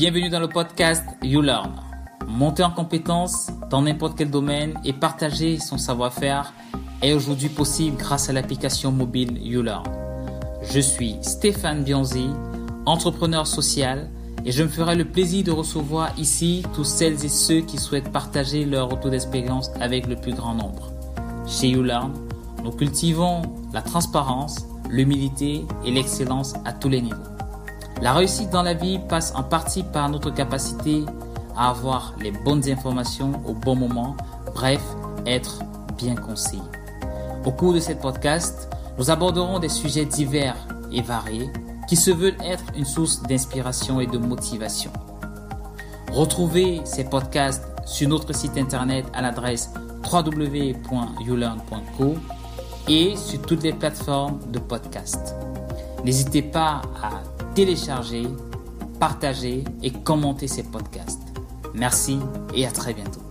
Bienvenue dans le podcast YouLearn. Monter en compétences dans n'importe quel domaine et partager son savoir-faire est aujourd'hui possible grâce à l'application mobile YouLearn. Je suis Stéphane Bianzi, entrepreneur social et je me ferai le plaisir de recevoir ici tous celles et ceux qui souhaitent partager leur retour d'expérience avec le plus grand nombre. Chez YouLearn, nous cultivons la transparence, l'humilité et l'excellence à tous les niveaux. La réussite dans la vie passe en partie par notre capacité à avoir les bonnes informations au bon moment, bref, être bien conseillé. Au cours de cette podcast, nous aborderons des sujets divers et variés qui se veulent être une source d'inspiration et de motivation. Retrouvez ces podcasts sur notre site internet à l'adresse www.youlearn.co et sur toutes les plateformes de podcast. N'hésitez pas à télécharger, partager et commenter ces podcasts. Merci et à très bientôt.